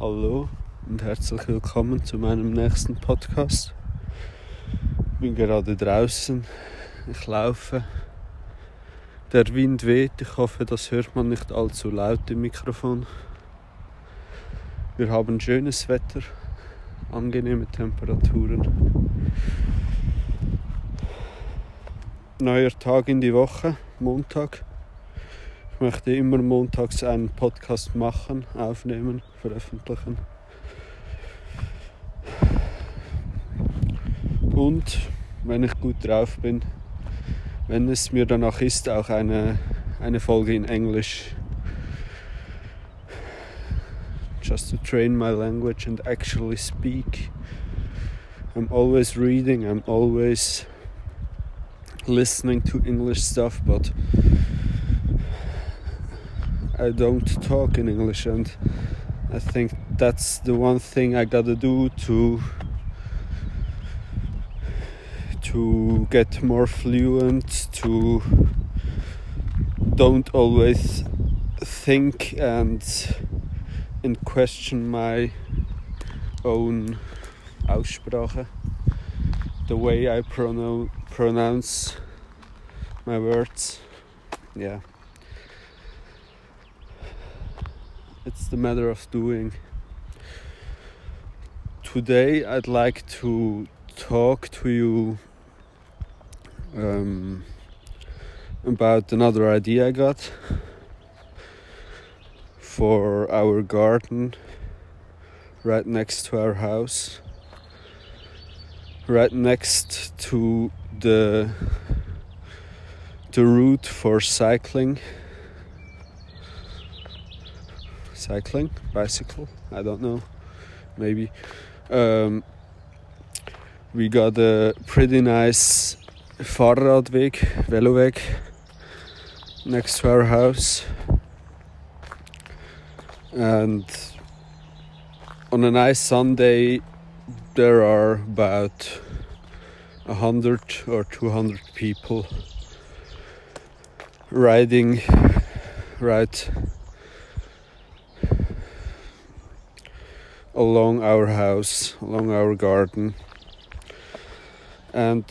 Hallo und herzlich willkommen zu meinem nächsten Podcast. Ich bin gerade draußen, ich laufe. Der Wind weht, ich hoffe, das hört man nicht allzu laut im Mikrofon. Wir haben schönes Wetter, angenehme Temperaturen. Neuer Tag in die Woche, Montag. Ich möchte immer montags einen Podcast machen, aufnehmen, veröffentlichen. Und wenn ich gut drauf bin, wenn es mir danach ist, auch eine, eine Folge in Englisch. Just to train my language and actually speak. I'm always reading, I'm always listening to English stuff, but I don't talk in English, and I think that's the one thing I gotta do to to get more fluent. To don't always think and and question my own Aussprache, the way I pronounce pronounce my words. Yeah. It's the matter of doing. Today, I'd like to talk to you um, about another idea I got for our garden right next to our house, right next to the the route for cycling cycling, bicycle, I don't know, maybe. Um, we got a pretty nice Fahrradweg, Veloweg, next to our house. And on a nice Sunday, there are about a hundred or two hundred people riding right along our house, along our garden. And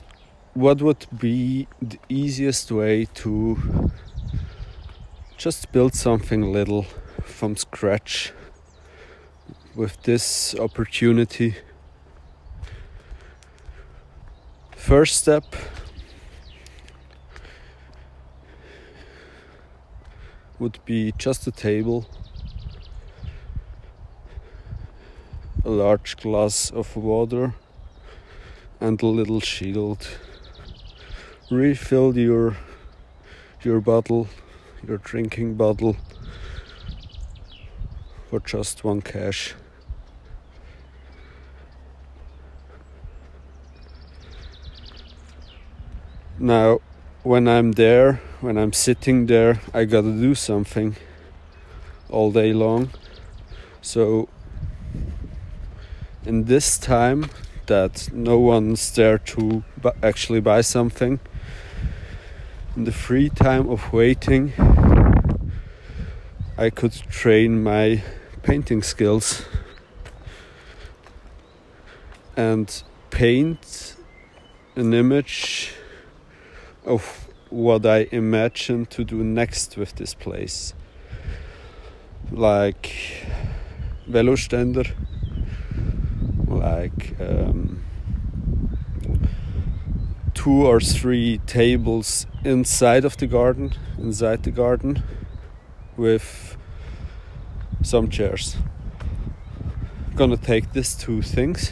what would be the easiest way to just build something little from scratch with this opportunity? First step would be just a table a large glass of water and a little shield. Refill your your bottle, your drinking bottle for just one cash. Now, when I'm there, when I'm sitting there, I gotta do something all day long. So in this time that no one's there to actually buy something. In the free time of waiting i could train my painting skills and paint an image of what i imagine to do next with this place. Like Velostender like um, two or three tables inside of the garden, inside the garden, with some chairs. Gonna take these two things.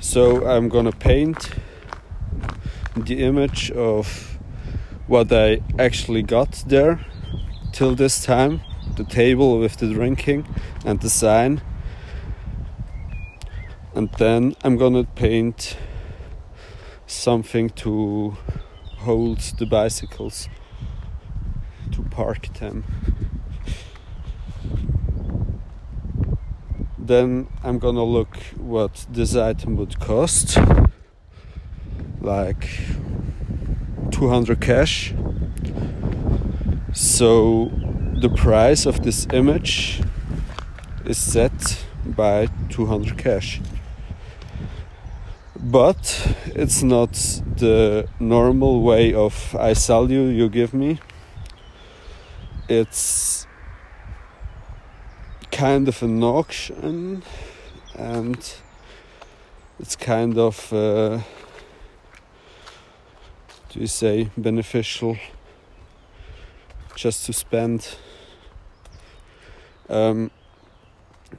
So I'm gonna paint the image of what I actually got there till this time the table with the drinking and the sign and then I'm gonna paint something to hold the bicycles to park them then I'm gonna look what this item would cost like 200 cash so the price of this image is set by 200 cash. But it's not the normal way of I sell you, you give me. It's kind of an auction and it's kind of uh, do you say beneficial just to spend um,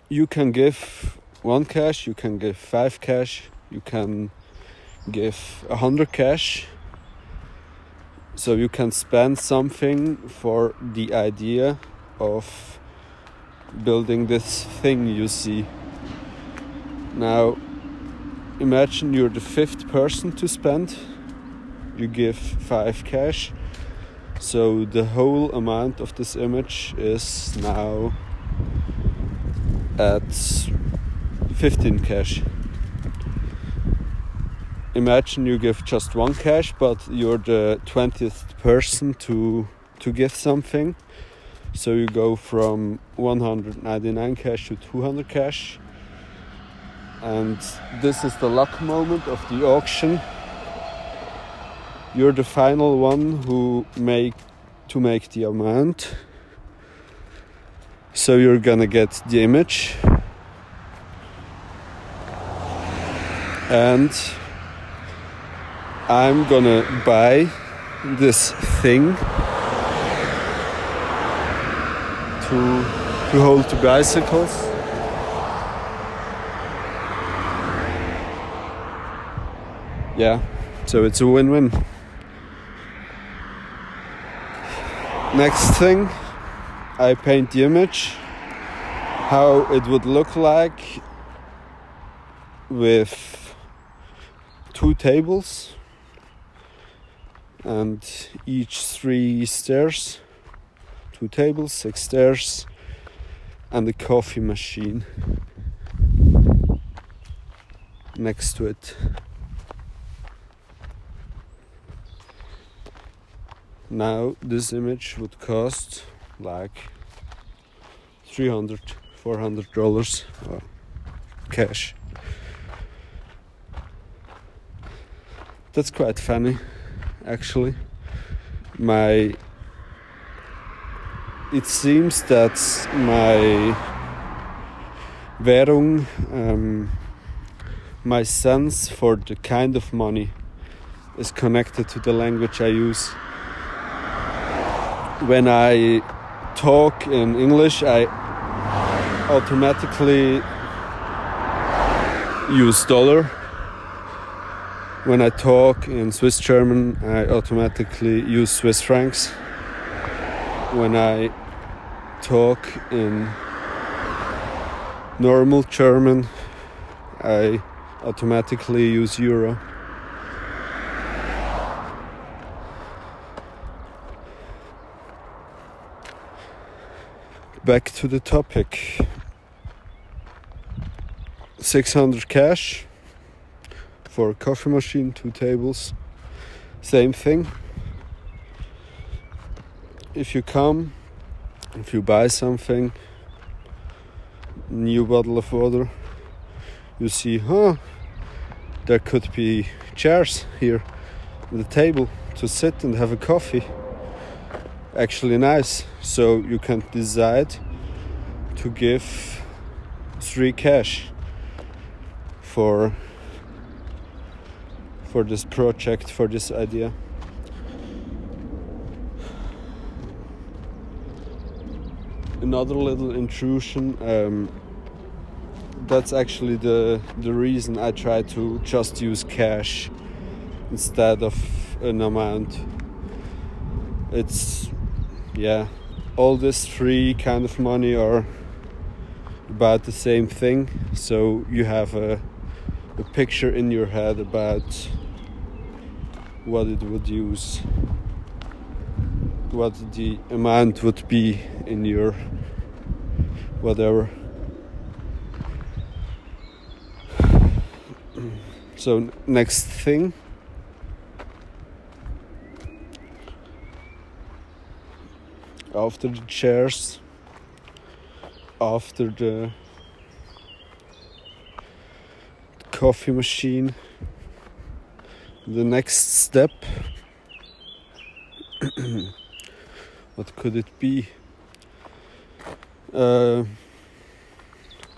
you can give one cash you can give five cash you can give a hundred cash. So you can spend something for the idea of building this thing you see. Now imagine you're the fifth person to spend. You give five cash. So the whole amount of this image is now at 15 cash imagine you give just one cash but you're the 20th person to to give something. So you go from 199 cash to 200 cash. And this is the luck moment of the auction. You're the final one who make to make the amount. So you're gonna get the image. And I'm gonna buy this thing to to hold the bicycles. Yeah so it's a win-win. Next thing I paint the image how it would look like with two tables and each three stairs two tables six stairs and a coffee machine next to it. Now this image would cost like 300 400 dollars cash. That's quite funny actually my it seems that my Währung um, my sense for the kind of money is connected to the language I use when I talk in English, I automatically use dollar. When I talk in Swiss German, I automatically use Swiss francs. When I talk in normal German, I automatically use euro. back to the topic 600 cash for a coffee machine two tables same thing if you come if you buy something new bottle of water you see huh there could be chairs here the table to sit and have a coffee actually nice. So you can decide to give three cash for for this project for this idea. Another little intrusion. Um, that's actually the the reason I try to just use cash instead of an amount. It's yeah, all this free kind of money are about the same thing. So you have a, a picture in your head about what it would use what the amount would be in your whatever. So next thing. After the chairs after the coffee machine the next step. what could it be? Uh,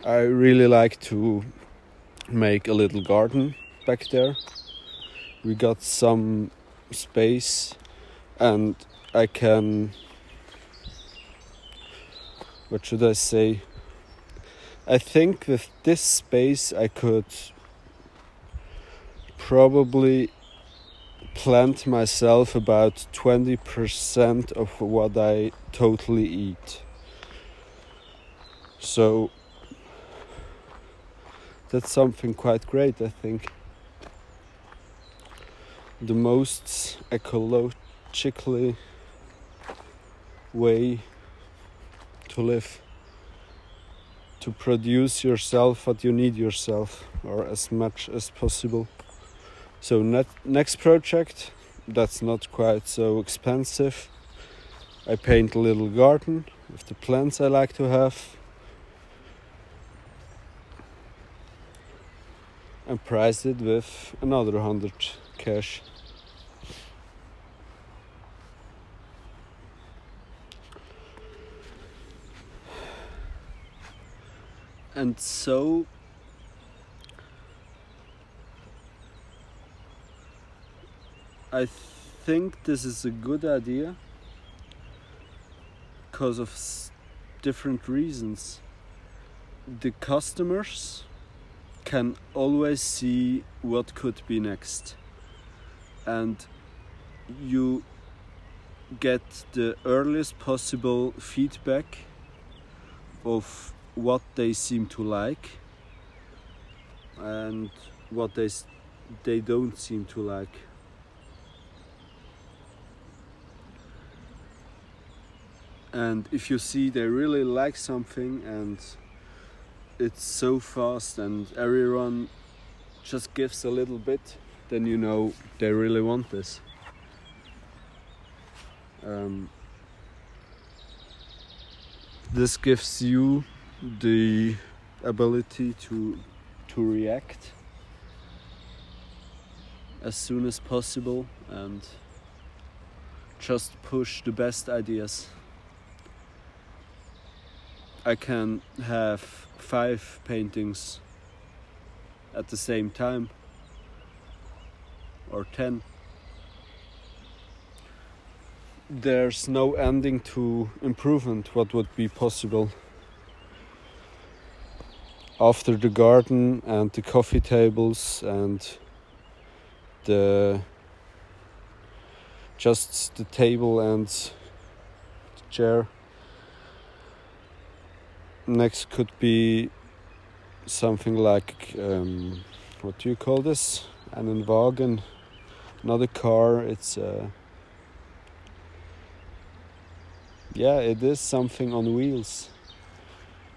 I really like to make a little garden back there. We got some space and I can what should I say? I think with this space I could probably plant myself about 20% of what I totally eat. So that's something quite great, I think. The most ecologically way to live to produce yourself what you need yourself or as much as possible so net, next project that's not quite so expensive. I paint a little garden with the plants i like to have. And price it with another 100 cash. And so I think this is a good idea because of different reasons. The customers can always see what could be next, and you get the earliest possible feedback of what they seem to like and what they they don't seem to like. And if you see they really like something and it's so fast and everyone just gives a little bit, then you know they really want this. Um, this gives you the ability to to react as soon as possible and just push the best ideas. I can have five paintings at the same time or ten. There's no ending to improvement. What would be possible? After the garden and the coffee tables and the just the table and the chair next could be something like um, what do you call this? An wagon another car. It's uh, yeah it is something on wheels.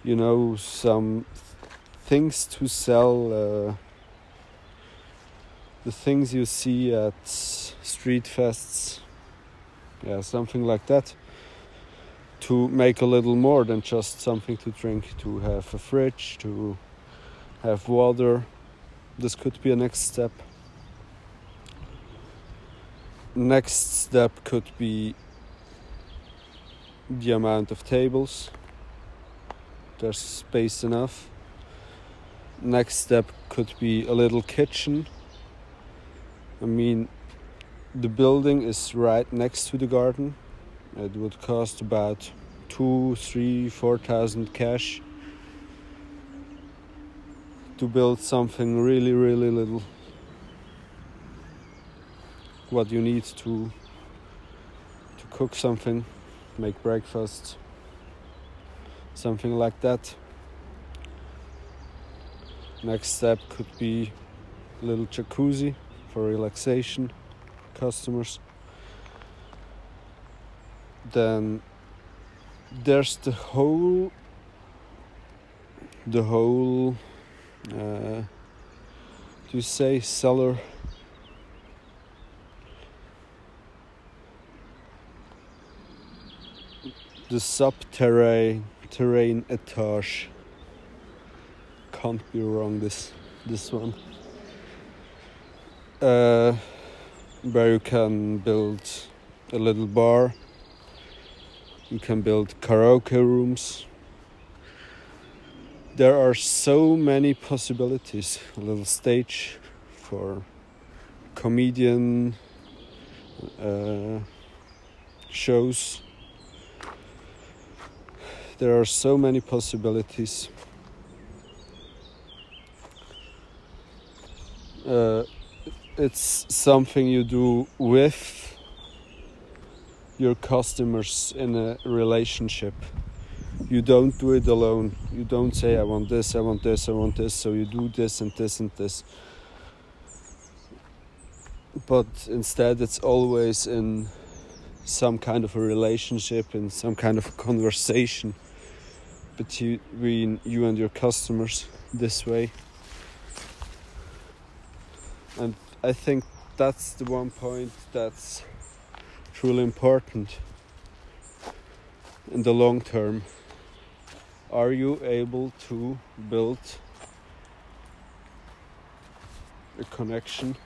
You know some things to sell uh, the things you see at street fests. Yeah something like that to make a little more than just something to drink to have a fridge to have water this could be a next step next step could be the amount of tables there's space enough next step could be a little kitchen. I mean, the building is right next to the garden. It would cost about two, three, four thousand cash to build something really, really little. What you need to to cook something, make breakfast, something like that. Next step could be a little jacuzzi for relaxation customers. Then there's the whole the whole uh, you say cellar? The subterranean terrain etage. Can't be wrong this this one. Uh, where you can build a little bar. You can build karaoke rooms. There are so many possibilities. A little stage for comedian uh, shows. There are so many possibilities. Uh, it's something you do with your customers in a relationship. You don't do it alone. You don't say, I want this, I want this, I want this, so you do this and this and this. But instead, it's always in some kind of a relationship, in some kind of a conversation between you and your customers this way. And I think that's the one point that's truly important in the long term. Are you able to build a connection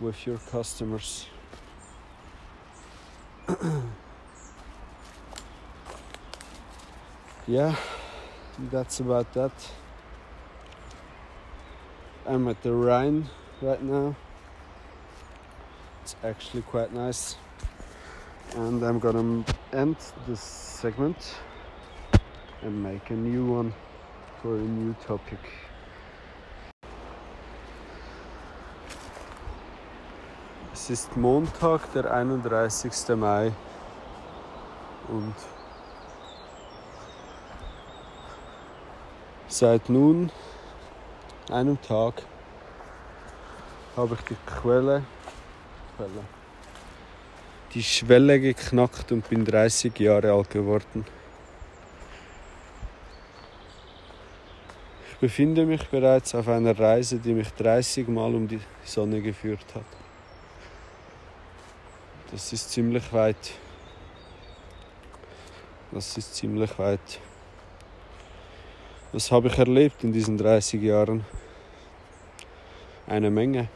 with your customers? yeah, that's about that. I'm at the Rhine right now. It's actually quite nice. And I'm gonna end this segment and make a new one for a new topic. Es ist Montag, der 31. Mai und seit nun einem Tag habe ich die Quelle, Quelle, die Schwelle geknackt und bin 30 Jahre alt geworden. Ich befinde mich bereits auf einer Reise, die mich 30 Mal um die Sonne geführt hat. Das ist ziemlich weit. Das ist ziemlich weit. Was habe ich erlebt in diesen 30 Jahren? Eine Menge.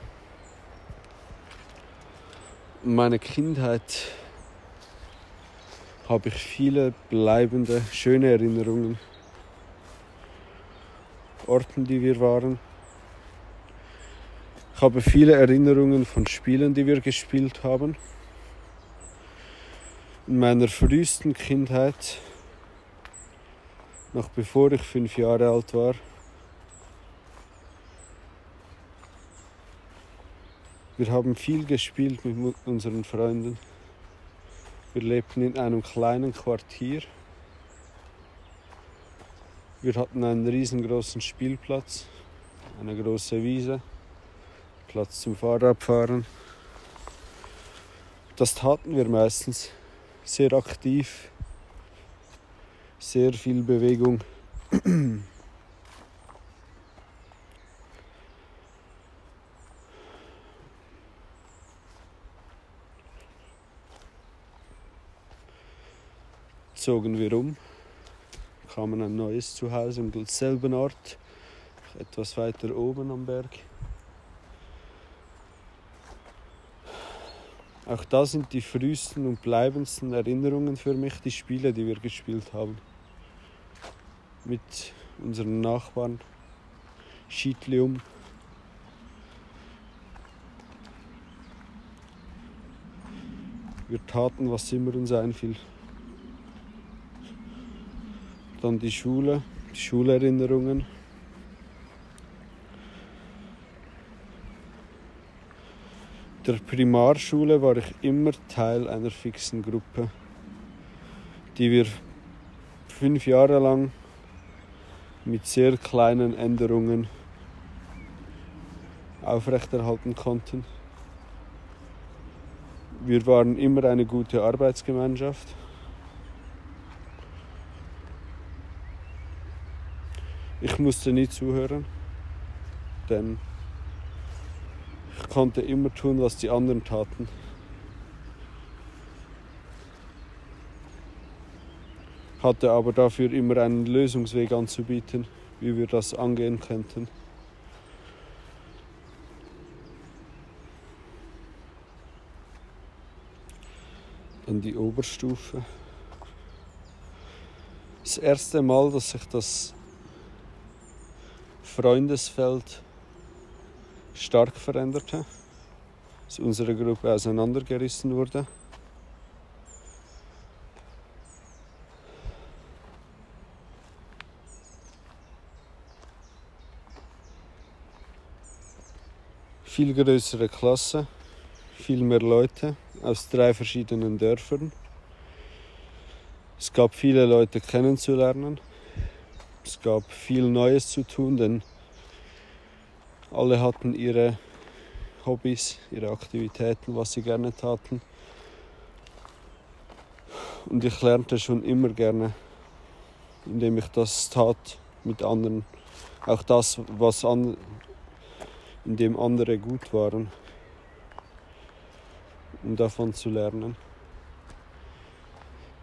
Meine Kindheit habe ich viele bleibende, schöne Erinnerungen. Orten, die wir waren. Ich habe viele Erinnerungen von Spielen, die wir gespielt haben. In meiner frühesten Kindheit noch bevor ich fünf Jahre alt war. Wir haben viel gespielt mit unseren Freunden. Wir lebten in einem kleinen Quartier. Wir hatten einen riesengroßen Spielplatz, eine große Wiese, Platz zum Fahrradfahren. Das taten wir meistens sehr aktiv sehr viel Bewegung. Zogen wir um, kamen ein neues Zuhause am selben Ort, etwas weiter oben am Berg. Auch da sind die frühesten und bleibendsten Erinnerungen für mich die Spiele, die wir gespielt haben mit unseren Nachbarn Schiedlium. Wir taten, was immer uns einfiel. Dann die Schule, die Schulerinnerungen. der Primarschule war ich immer Teil einer fixen Gruppe, die wir fünf Jahre lang mit sehr kleinen Änderungen aufrechterhalten konnten. Wir waren immer eine gute Arbeitsgemeinschaft. Ich musste nie zuhören, denn ich konnte immer tun, was die anderen taten. hatte aber dafür immer einen Lösungsweg anzubieten, wie wir das angehen könnten. Dann die Oberstufe. Das erste Mal, dass sich das Freundesfeld stark veränderte, dass unsere Gruppe auseinandergerissen wurde. Viel größere Klasse, viel mehr Leute aus drei verschiedenen Dörfern. Es gab viele Leute kennenzulernen. Es gab viel Neues zu tun, denn alle hatten ihre Hobbys, ihre Aktivitäten, was sie gerne taten. Und ich lernte schon immer gerne, indem ich das tat mit anderen. Auch das, was an, in dem andere gut waren, um davon zu lernen.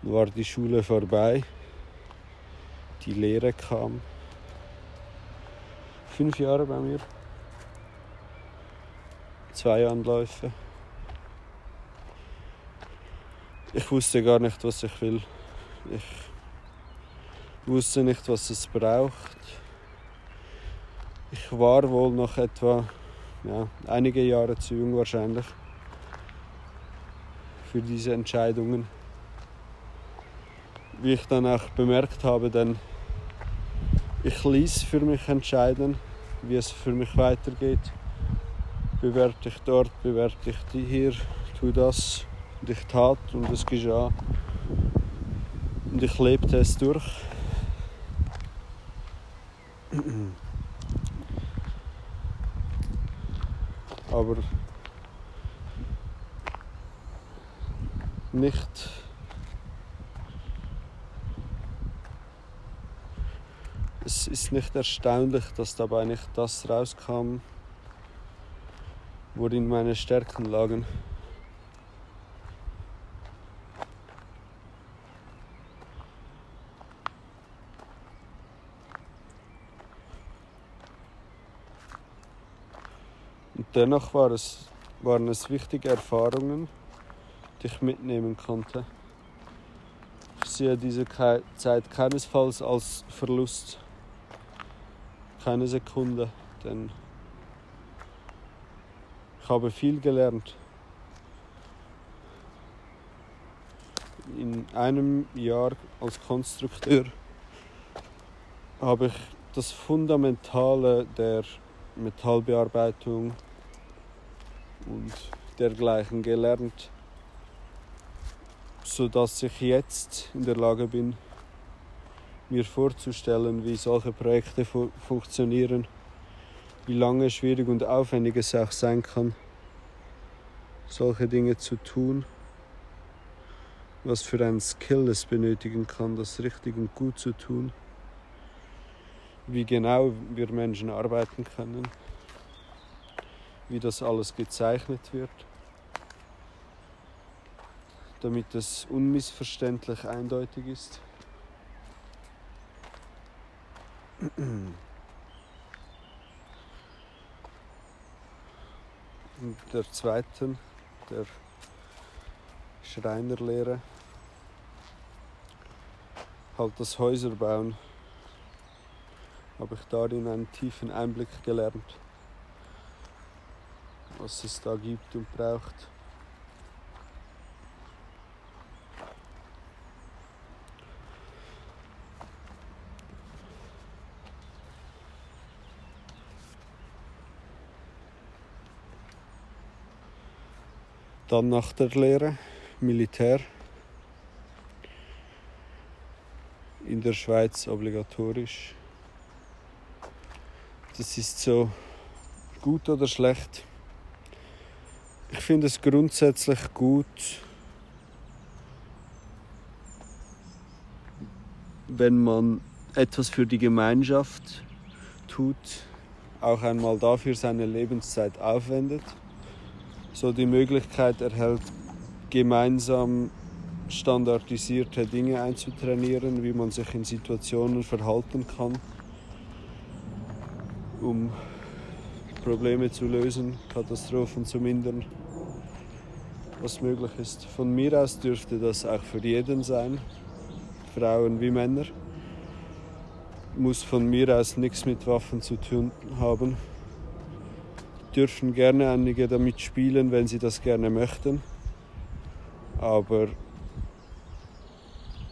Dann war die Schule vorbei, die Lehre kam. Fünf Jahre bei mir, zwei Anläufe. Ich wusste gar nicht, was ich will. Ich wusste nicht, was es braucht ich war wohl noch etwa ja, einige Jahre zu jung wahrscheinlich für diese Entscheidungen. Wie ich dann auch bemerkt habe, denn ich ließ für mich entscheiden, wie es für mich weitergeht. Bewerte ich dort, bewerte ich die hier, tu das und ich tat und es geschah. Und ich lebte es durch. aber nicht es ist nicht erstaunlich, dass dabei nicht das rauskam, worin meine Stärken lagen. dennoch war es, waren es wichtige Erfahrungen, die ich mitnehmen konnte. Ich sehe diese Zeit keinesfalls als Verlust, keine Sekunde, denn ich habe viel gelernt. In einem Jahr als Konstrukteur habe ich das Fundamentale der Metallbearbeitung und dergleichen gelernt, sodass ich jetzt in der Lage bin, mir vorzustellen, wie solche Projekte fu funktionieren, wie lange, schwierig und aufwendig es auch sein kann, solche Dinge zu tun, was für ein Skill es benötigen kann, das richtig und gut zu tun, wie genau wir Menschen arbeiten können wie das alles gezeichnet wird, damit es unmissverständlich eindeutig ist. In der zweiten, der Schreinerlehre, halt das Häuserbauen, habe ich darin einen tiefen Einblick gelernt was es da gibt und braucht. Dann nach der Lehre Militär. In der Schweiz obligatorisch. Das ist so gut oder schlecht. Ich finde es grundsätzlich gut, wenn man etwas für die Gemeinschaft tut, auch einmal dafür seine Lebenszeit aufwendet, so die Möglichkeit erhält, gemeinsam standardisierte Dinge einzutrainieren, wie man sich in Situationen verhalten kann, um Probleme zu lösen, Katastrophen zu mindern, was möglich ist. Von mir aus dürfte das auch für jeden sein, Frauen wie Männer. Muss von mir aus nichts mit Waffen zu tun haben. Dürfen gerne einige damit spielen, wenn sie das gerne möchten. Aber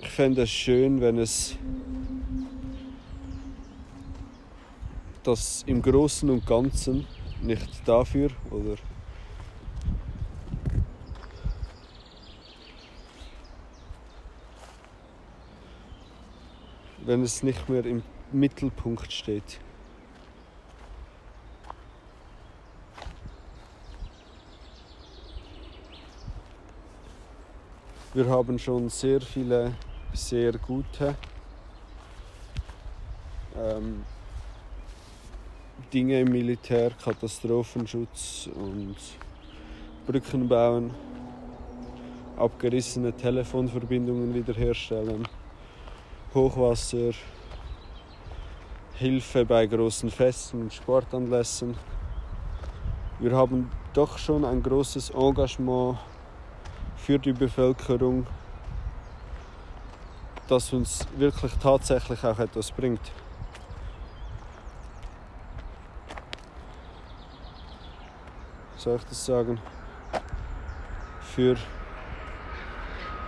ich fände es schön, wenn es das im Großen und Ganzen nicht dafür oder wenn es nicht mehr im Mittelpunkt steht. Wir haben schon sehr viele sehr gute ähm, Dinge im Militär, Katastrophenschutz und Brücken bauen, abgerissene Telefonverbindungen wiederherstellen, Hochwasser, Hilfe bei großen Festen und Sportanlässen. Wir haben doch schon ein großes Engagement für die Bevölkerung, das uns wirklich tatsächlich auch etwas bringt. soll ich das sagen, für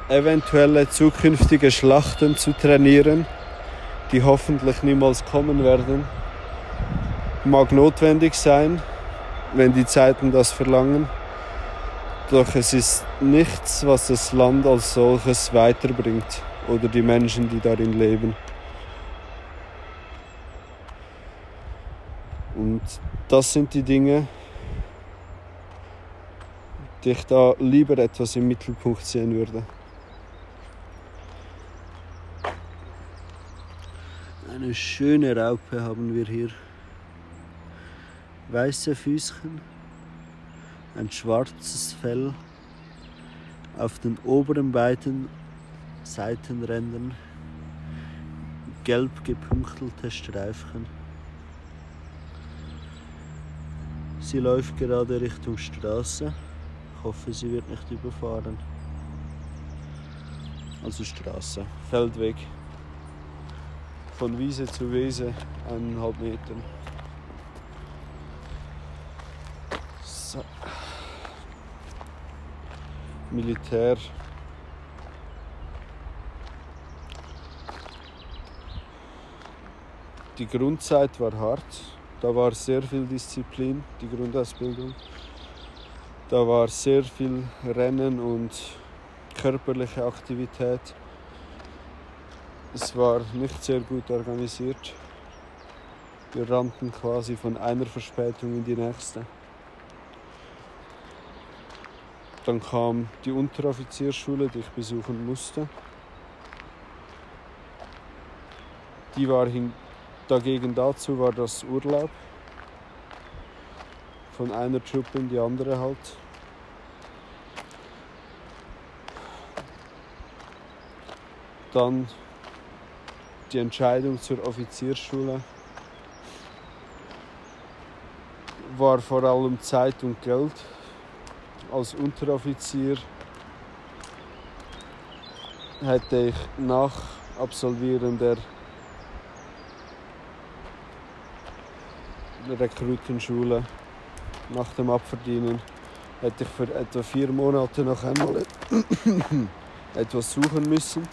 eventuelle zukünftige Schlachten zu trainieren, die hoffentlich niemals kommen werden, mag notwendig sein, wenn die Zeiten das verlangen. Doch es ist nichts, was das Land als solches weiterbringt oder die Menschen, die darin leben. Und das sind die Dinge, die ich da lieber etwas im Mittelpunkt sehen würde. Eine schöne Raupe haben wir hier. Weiße Füßchen, ein schwarzes Fell, auf den oberen beiden Seitenrändern gelb gepunktelte Streifchen. Sie läuft gerade Richtung Straße. Ich hoffe, sie wird nicht überfahren. Also Straße, Feldweg. Von Wiese zu Wiese, eineinhalb Meter. So. Militär. Die Grundzeit war hart. Da war sehr viel Disziplin, die Grundausbildung. Da war sehr viel Rennen und körperliche Aktivität. Es war nicht sehr gut organisiert. Wir rannten quasi von einer Verspätung in die nächste. Dann kam die Unteroffizierschule, die ich besuchen musste. Die war dagegen dazu war das Urlaub von einer Truppe in die andere halt. Dann die Entscheidung zur Offiziersschule war vor allem Zeit und Geld. Als Unteroffizier hätte ich nach Absolvieren der Rekrutenschule, nach dem Abverdienen, hätte ich für etwa vier Monate noch einmal etwas suchen müssen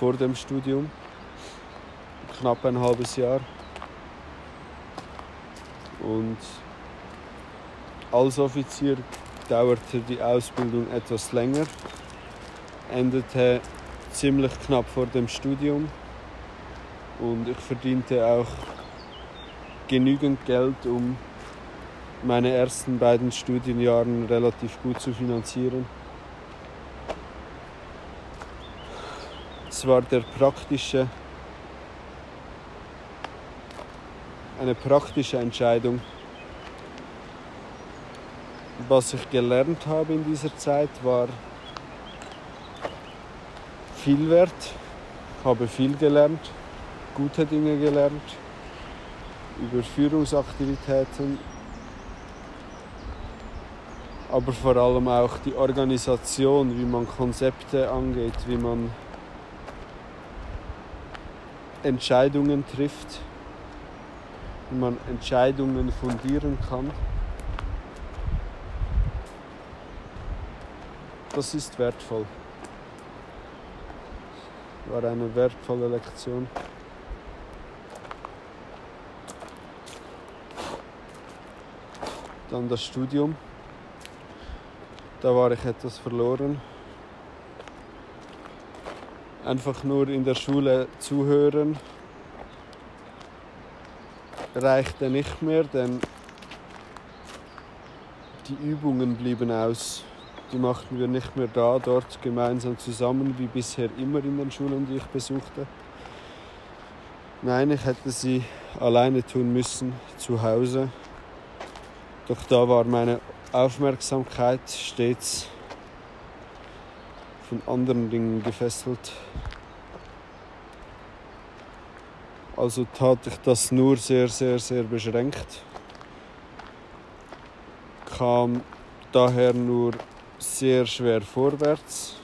vor dem Studium, knapp ein halbes Jahr. Und als Offizier dauerte die Ausbildung etwas länger, endete ziemlich knapp vor dem Studium und ich verdiente auch genügend Geld, um meine ersten beiden Studienjahre relativ gut zu finanzieren. Es war der praktische, eine praktische Entscheidung. Was ich gelernt habe in dieser Zeit war viel wert. Ich habe viel gelernt, gute Dinge gelernt. über Führungsaktivitäten, aber vor allem auch die Organisation, wie man Konzepte angeht, wie man Entscheidungen trifft, wie man Entscheidungen fundieren kann. Das ist wertvoll. War eine wertvolle Lektion. Dann das Studium. Da war ich etwas verloren. Einfach nur in der Schule zuhören reichte nicht mehr, denn die Übungen blieben aus. Die machten wir nicht mehr da, dort gemeinsam zusammen, wie bisher immer in den Schulen, die ich besuchte. Nein, ich hätte sie alleine tun müssen, zu Hause. Doch da war meine Aufmerksamkeit stets von anderen Dingen gefesselt. Also tat ich das nur sehr, sehr, sehr beschränkt. Kam daher nur sehr schwer vorwärts.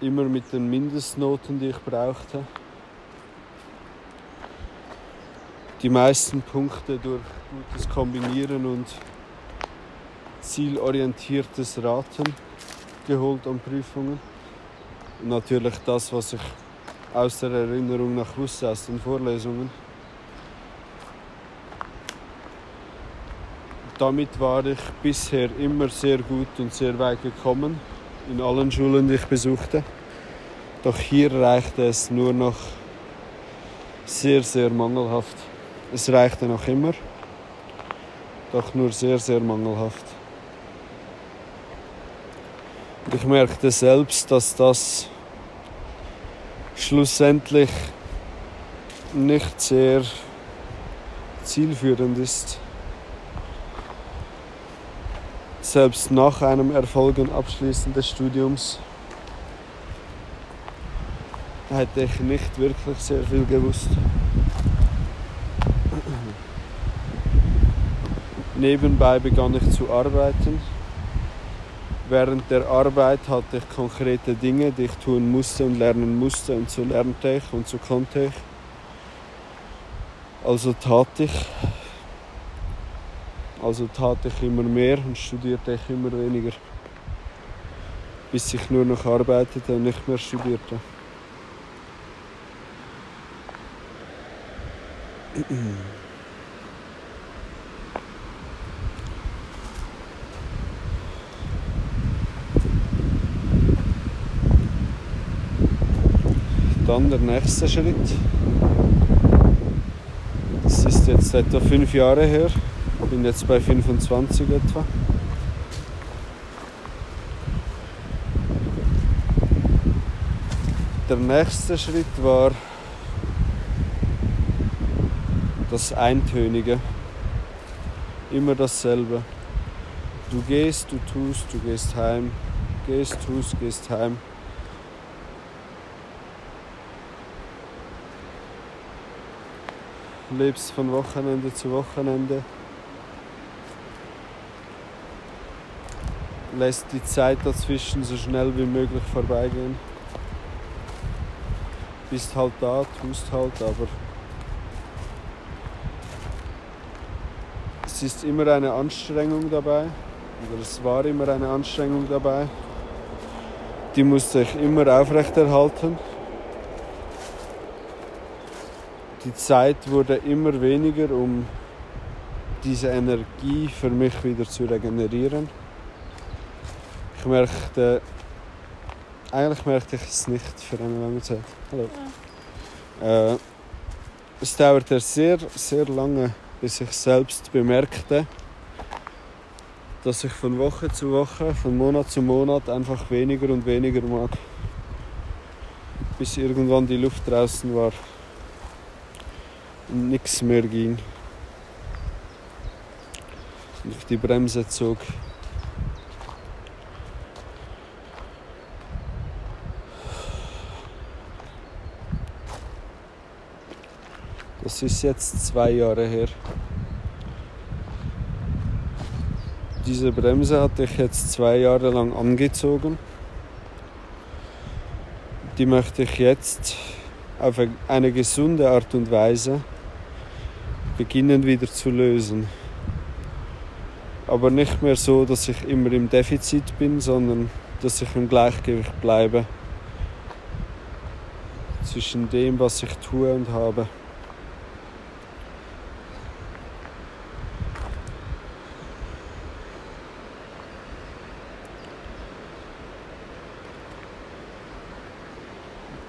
Immer mit den Mindestnoten, die ich brauchte. Die meisten Punkte durch gutes Kombinieren und zielorientiertes Raten geholt an Prüfungen. Und natürlich das, was ich aus der Erinnerung nach wusste, aus den Vorlesungen. Damit war ich bisher immer sehr gut und sehr weit gekommen in allen Schulen, die ich besuchte. Doch hier reichte es nur noch sehr, sehr mangelhaft. Es reichte noch immer, doch nur sehr, sehr mangelhaft. Und ich merkte selbst, dass das schlussendlich nicht sehr zielführend ist. Selbst nach einem Erfolgen Abschließen des Studiums hätte ich nicht wirklich sehr viel gewusst. Nebenbei begann ich zu arbeiten Während der Arbeit hatte ich konkrete Dinge, die ich tun musste und lernen musste und so lernte ich und so konnte ich. Also tat ich. Also tat ich immer mehr und studierte ich immer weniger. Bis ich nur noch arbeitete und nicht mehr studierte. Dann der nächste Schritt. Das ist jetzt etwa fünf Jahre her. Ich bin jetzt bei 25 etwa. Der nächste Schritt war das Eintönige. Immer dasselbe. Du gehst, du tust, du gehst heim. Gehst, tust, gehst heim. lebst von Wochenende zu Wochenende. Lässt die Zeit dazwischen so schnell wie möglich vorbeigehen. Bist halt da, tust halt, aber es ist immer eine Anstrengung dabei, oder es war immer eine Anstrengung dabei. Die musste ich immer aufrechterhalten. die Zeit wurde immer weniger, um diese Energie für mich wieder zu regenerieren. Ich merkte, eigentlich merkte ich es nicht für eine lange Zeit. Hallo. Ja. Äh, es dauerte sehr, sehr lange, bis ich selbst bemerkte, dass ich von Woche zu Woche, von Monat zu Monat einfach weniger und weniger mag. Bis irgendwann die Luft draußen war nichts mehr ging. Und ich die Bremse zog. Das ist jetzt zwei Jahre her. Diese Bremse hatte ich jetzt zwei Jahre lang angezogen. Die möchte ich jetzt auf eine gesunde Art und Weise beginnen wieder zu lösen. Aber nicht mehr so, dass ich immer im Defizit bin, sondern dass ich im Gleichgewicht bleibe zwischen dem, was ich tue und habe.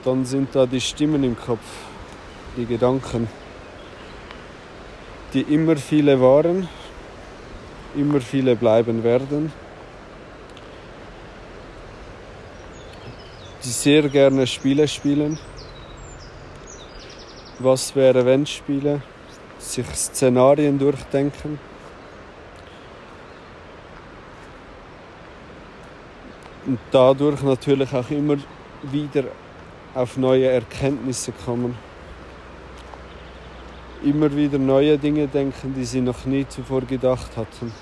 Dann sind da die Stimmen im Kopf, die Gedanken, die immer viele waren, immer viele bleiben werden. die sehr gerne Spiele spielen. Was wäre, wenn Spiele? Sich Szenarien durchdenken. Und dadurch natürlich auch immer wieder auf neue Erkenntnisse kommen. Immer wieder neue Dinge denken, die sie noch nie zuvor gedacht hatten.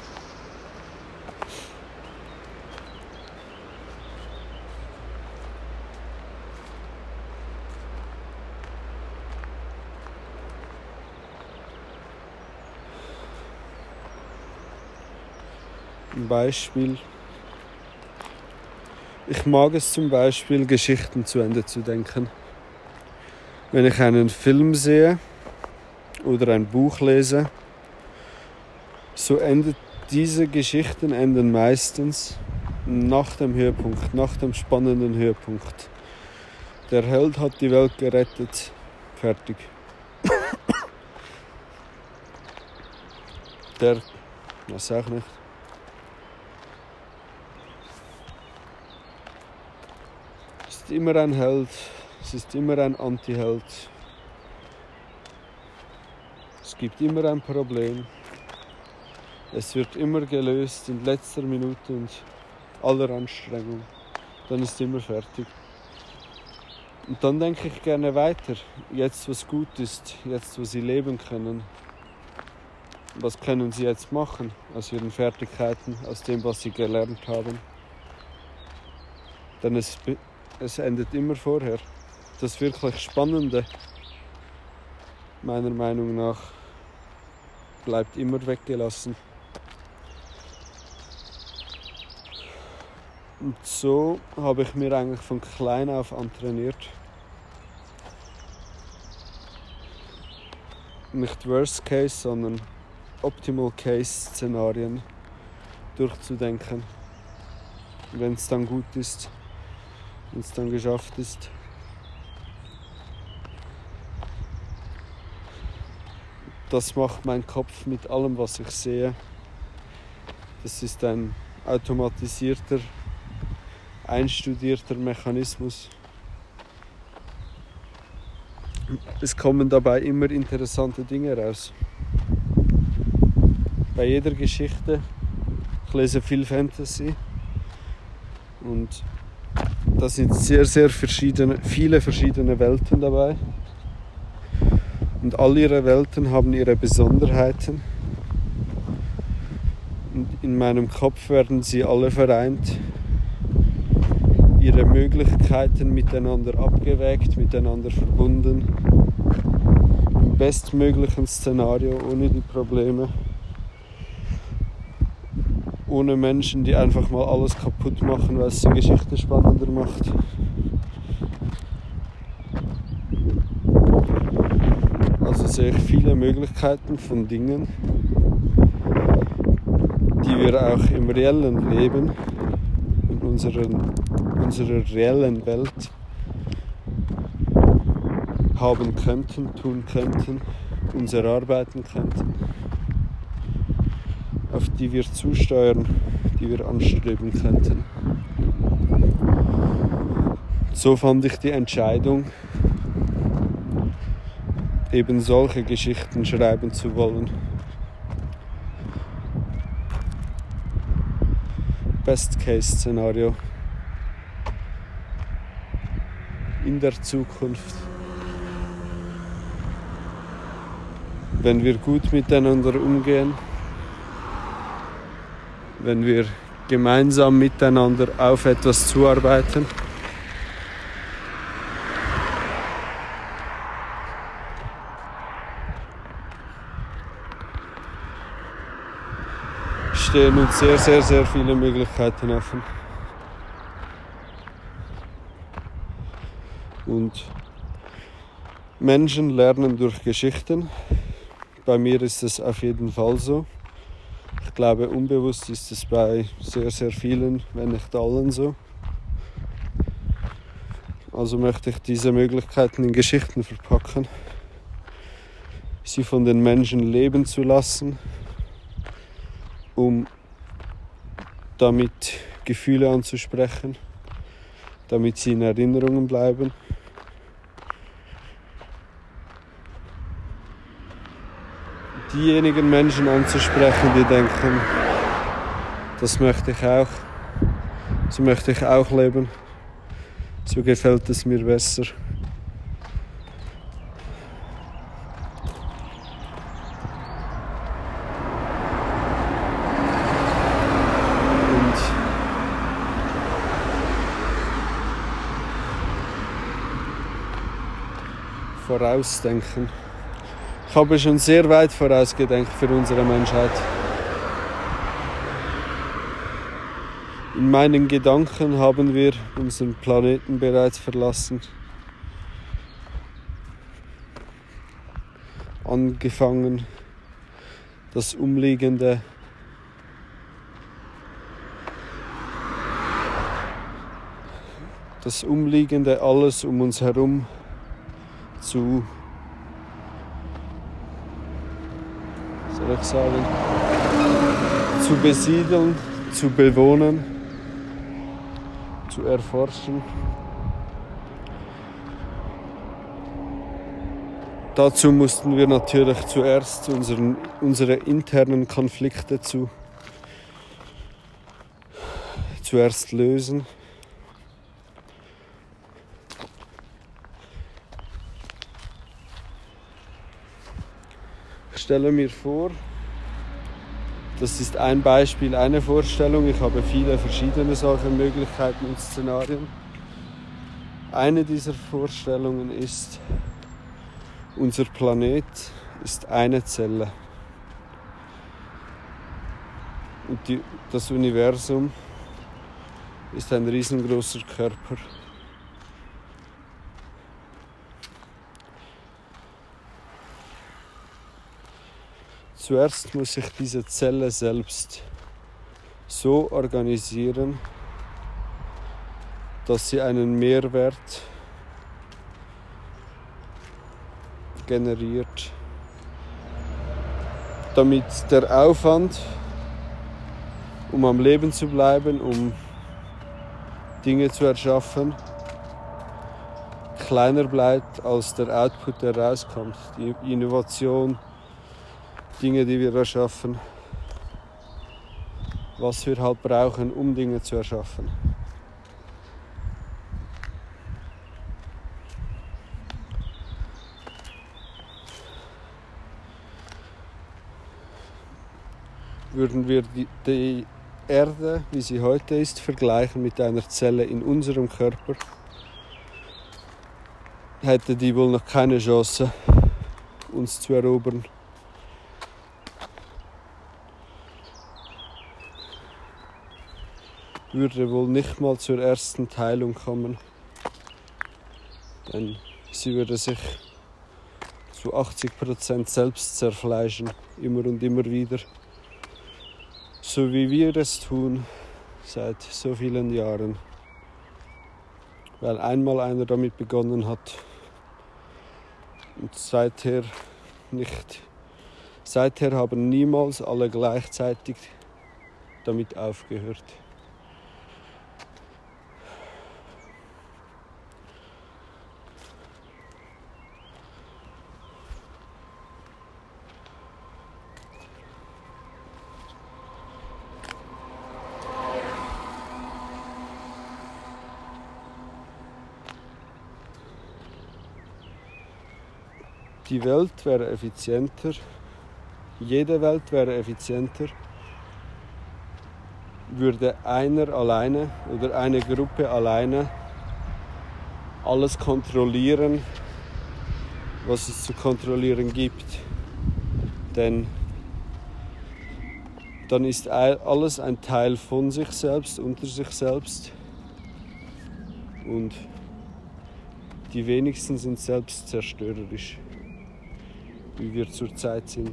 Ein Beispiel. Ich mag es zum Beispiel, Geschichten zu Ende zu denken. Wenn ich einen Film sehe oder ein Buch lese, so endet diese Geschichten enden meistens nach dem Höhepunkt, nach dem spannenden Höhepunkt. Der Held hat die Welt gerettet. Fertig. Der, was auch nicht. Ist immer ein Held, es ist immer ein Anti-Held. Es gibt immer ein Problem. Es wird immer gelöst in letzter Minute und aller Anstrengung. Dann ist immer fertig. Und dann denke ich gerne weiter. Jetzt, was gut ist, jetzt, wo sie leben können. Was können sie jetzt machen aus ihren Fertigkeiten, aus dem, was sie gelernt haben? Denn es es endet immer vorher. Das wirklich Spannende, meiner Meinung nach, bleibt immer weggelassen. Und so habe ich mir eigentlich von klein auf antrainiert. Nicht Worst Case, sondern Optimal Case Szenarien durchzudenken, wenn es dann gut ist wenn es dann geschafft ist. Das macht mein Kopf mit allem, was ich sehe. Das ist ein automatisierter, einstudierter Mechanismus. Es kommen dabei immer interessante Dinge raus. Bei jeder Geschichte, ich lese viel Fantasy und da sind sehr, sehr verschiedene, viele verschiedene Welten dabei. Und all ihre Welten haben ihre Besonderheiten. Und in meinem Kopf werden sie alle vereint, ihre Möglichkeiten miteinander abgewägt, miteinander verbunden. Im bestmöglichen Szenario, ohne die Probleme ohne Menschen, die einfach mal alles kaputt machen, weil es die Geschichte spannender macht. Also sehe ich viele Möglichkeiten von Dingen, die wir auch im reellen Leben, in unseren, unserer reellen Welt haben könnten, tun könnten, uns erarbeiten könnten die wir zusteuern, die wir anstreben könnten. So fand ich die Entscheidung, eben solche Geschichten schreiben zu wollen. Best-Case-Szenario in der Zukunft. wenn wir gut miteinander umgehen, wenn wir gemeinsam miteinander auf etwas zuarbeiten. stehen uns sehr, sehr, sehr viele Möglichkeiten offen. Und Menschen lernen durch Geschichten. Bei mir ist es auf jeden Fall so. Ich glaube, unbewusst ist es bei sehr, sehr vielen, wenn nicht allen so. Also möchte ich diese Möglichkeiten in Geschichten verpacken, sie von den Menschen leben zu lassen, um damit Gefühle anzusprechen, damit sie in Erinnerungen bleiben. Diejenigen Menschen anzusprechen, die denken, das möchte ich auch, so möchte ich auch leben, so gefällt es mir besser. vorausdenken. Ich habe schon sehr weit vorausgedacht für unsere Menschheit. In meinen Gedanken haben wir unseren Planeten bereits verlassen. Angefangen das umliegende das umliegende alles um uns herum zu, soll ich sagen, zu besiedeln, zu bewohnen, zu erforschen. Dazu mussten wir natürlich zuerst unseren, unsere internen Konflikte zu, zuerst lösen. Stelle mir vor, das ist ein Beispiel, eine Vorstellung. Ich habe viele verschiedene solche Möglichkeiten und Szenarien. Eine dieser Vorstellungen ist, unser Planet ist eine Zelle. Und die, das Universum ist ein riesengroßer Körper. Zuerst muss ich diese Zelle selbst so organisieren, dass sie einen Mehrwert generiert, damit der Aufwand, um am Leben zu bleiben, um Dinge zu erschaffen, kleiner bleibt als der Output, der rauskommt. Die Innovation, Dinge, die wir erschaffen, was wir halt brauchen, um Dinge zu erschaffen. Würden wir die, die Erde, wie sie heute ist, vergleichen mit einer Zelle in unserem Körper, hätte die wohl noch keine Chance, uns zu erobern. Würde wohl nicht mal zur ersten Teilung kommen. Denn sie würde sich zu 80% selbst zerfleischen, immer und immer wieder. So wie wir es tun seit so vielen Jahren. Weil einmal einer damit begonnen hat und seither nicht. Seither haben niemals alle gleichzeitig damit aufgehört. Die Welt wäre effizienter, jede Welt wäre effizienter, würde einer alleine oder eine Gruppe alleine alles kontrollieren, was es zu kontrollieren gibt. Denn dann ist alles ein Teil von sich selbst, unter sich selbst. Und die wenigsten sind selbst zerstörerisch, wie wir zurzeit sind.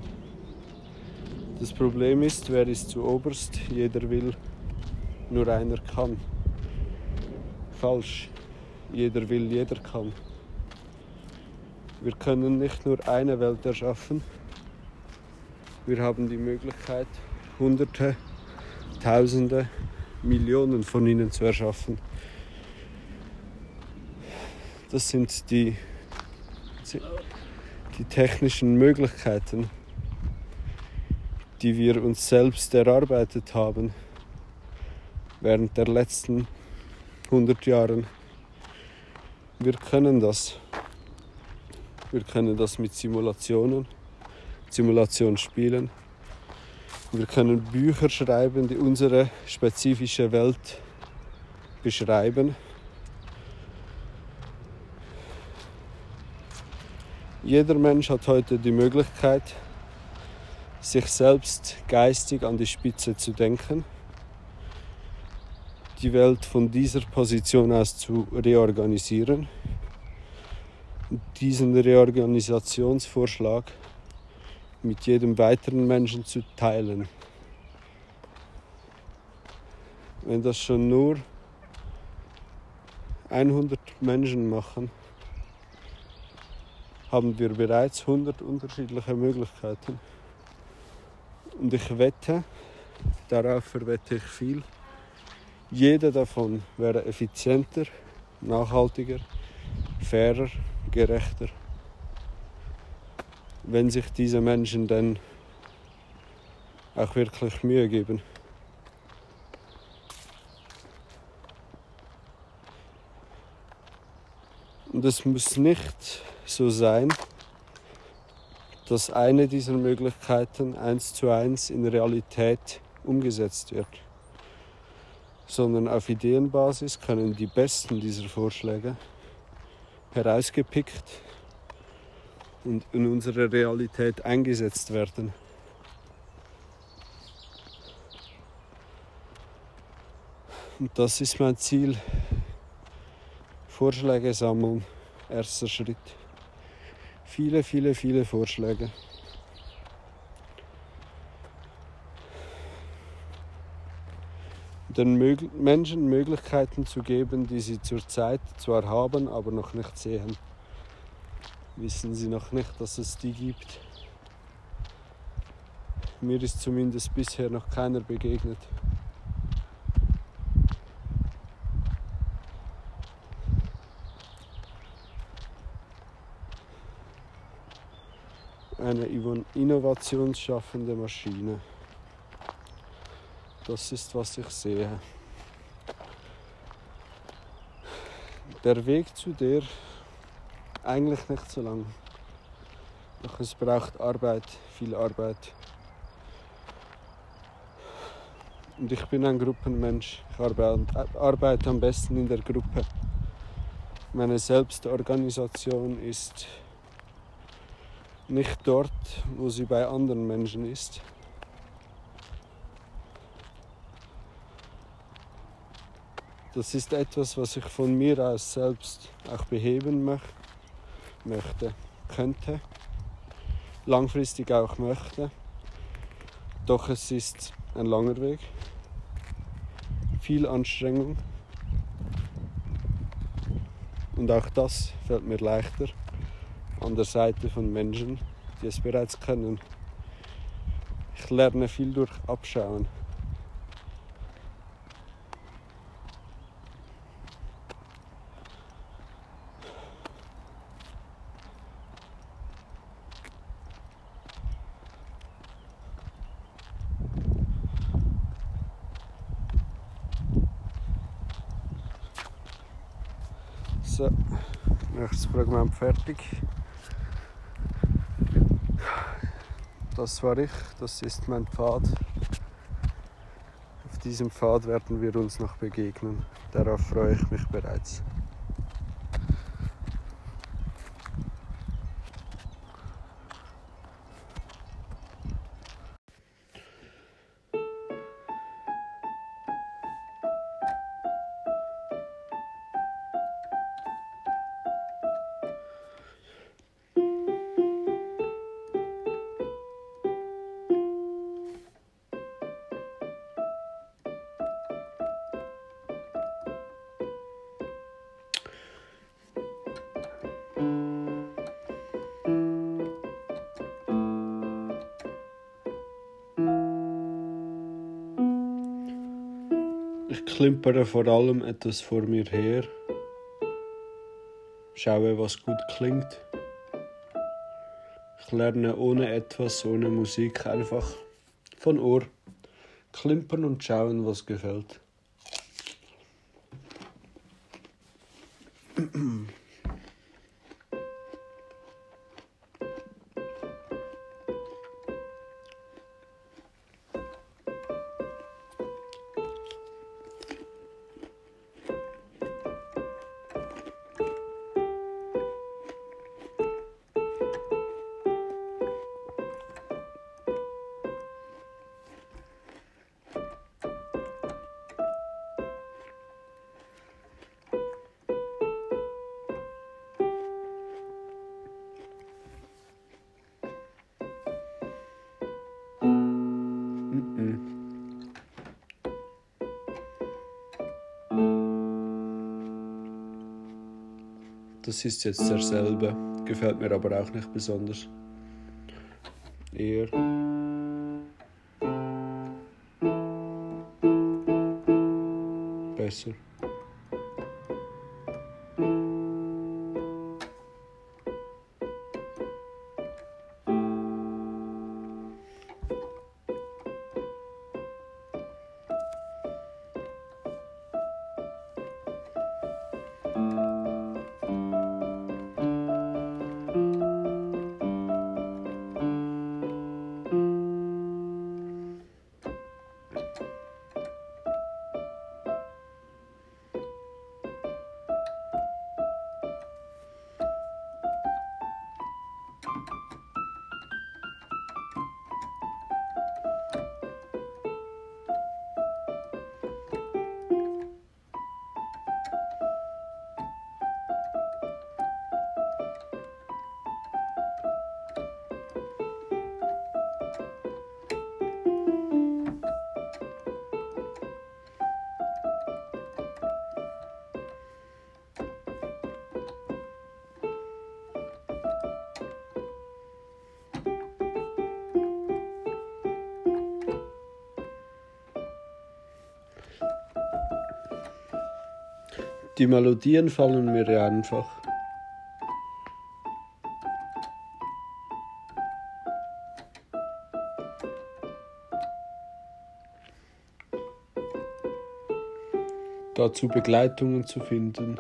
Das Problem ist, wer ist zu oberst? Jeder will, nur einer kann. Falsch. Jeder will, jeder kann. Wir können nicht nur eine Welt erschaffen. Wir haben die Möglichkeit, Hunderte, Tausende, Millionen von ihnen zu erschaffen. Das sind die, die technischen Möglichkeiten, die wir uns selbst erarbeitet haben während der letzten 100 Jahre. Wir können das. Wir können das mit Simulationen, Simulationsspielen. Wir können Bücher schreiben, die unsere spezifische Welt beschreiben. Jeder Mensch hat heute die Möglichkeit, sich selbst geistig an die Spitze zu denken, die Welt von dieser Position aus zu reorganisieren und diesen Reorganisationsvorschlag mit jedem weiteren Menschen zu teilen. Wenn das schon nur 100 Menschen machen, haben wir bereits 100 unterschiedliche Möglichkeiten. Und ich wette, darauf verwette ich viel, jede davon wäre effizienter, nachhaltiger, fairer, gerechter, wenn sich diese Menschen dann auch wirklich Mühe geben. Und es muss nicht so sein, dass eine dieser Möglichkeiten eins zu eins in Realität umgesetzt wird, sondern auf Ideenbasis können die besten dieser Vorschläge herausgepickt und in unsere Realität eingesetzt werden. Und das ist mein Ziel. Vorschläge sammeln, erster Schritt. Viele, viele, viele Vorschläge. Den Menschen Möglichkeiten zu geben, die sie zurzeit zwar haben, aber noch nicht sehen. Wissen sie noch nicht, dass es die gibt. Mir ist zumindest bisher noch keiner begegnet. Eine innovationsschaffende Maschine. Das ist, was ich sehe. Der Weg zu der eigentlich nicht so lang. Doch es braucht Arbeit, viel Arbeit. Und ich bin ein Gruppenmensch. Ich arbeite am besten in der Gruppe. Meine Selbstorganisation ist nicht dort, wo sie bei anderen Menschen ist. Das ist etwas, was ich von mir aus selbst auch beheben möchte, könnte, langfristig auch möchte. Doch es ist ein langer Weg, viel Anstrengung und auch das fällt mir leichter an der Seite von Menschen, die es bereits können. Ich lerne viel durch Abschauen. So, nächstes Fragment fertig. Das war ich, das ist mein Pfad. Auf diesem Pfad werden wir uns noch begegnen. Darauf freue ich mich bereits. Klimpere vor allem etwas vor mir her, schaue, was gut klingt. Ich lerne ohne etwas, ohne Musik, einfach von Ohr klimpern und schauen, was gefällt. Ist jetzt derselbe, gefällt mir aber auch nicht besonders. Eher. Die Melodien fallen mir einfach. Dazu Begleitungen zu finden.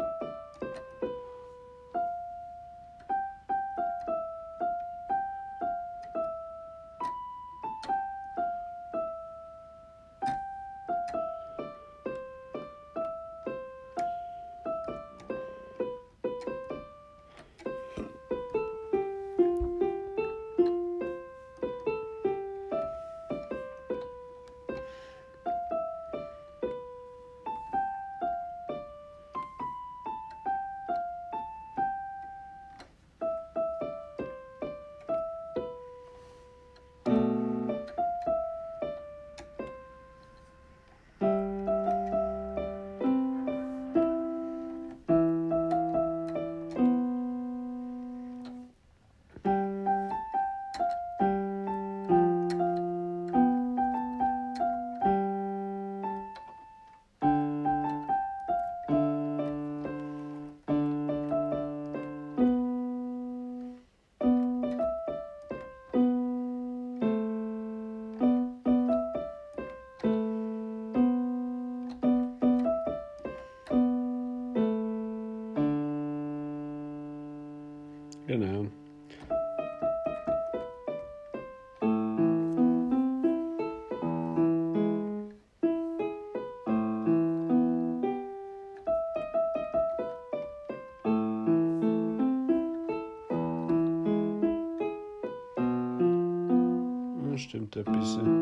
und piece.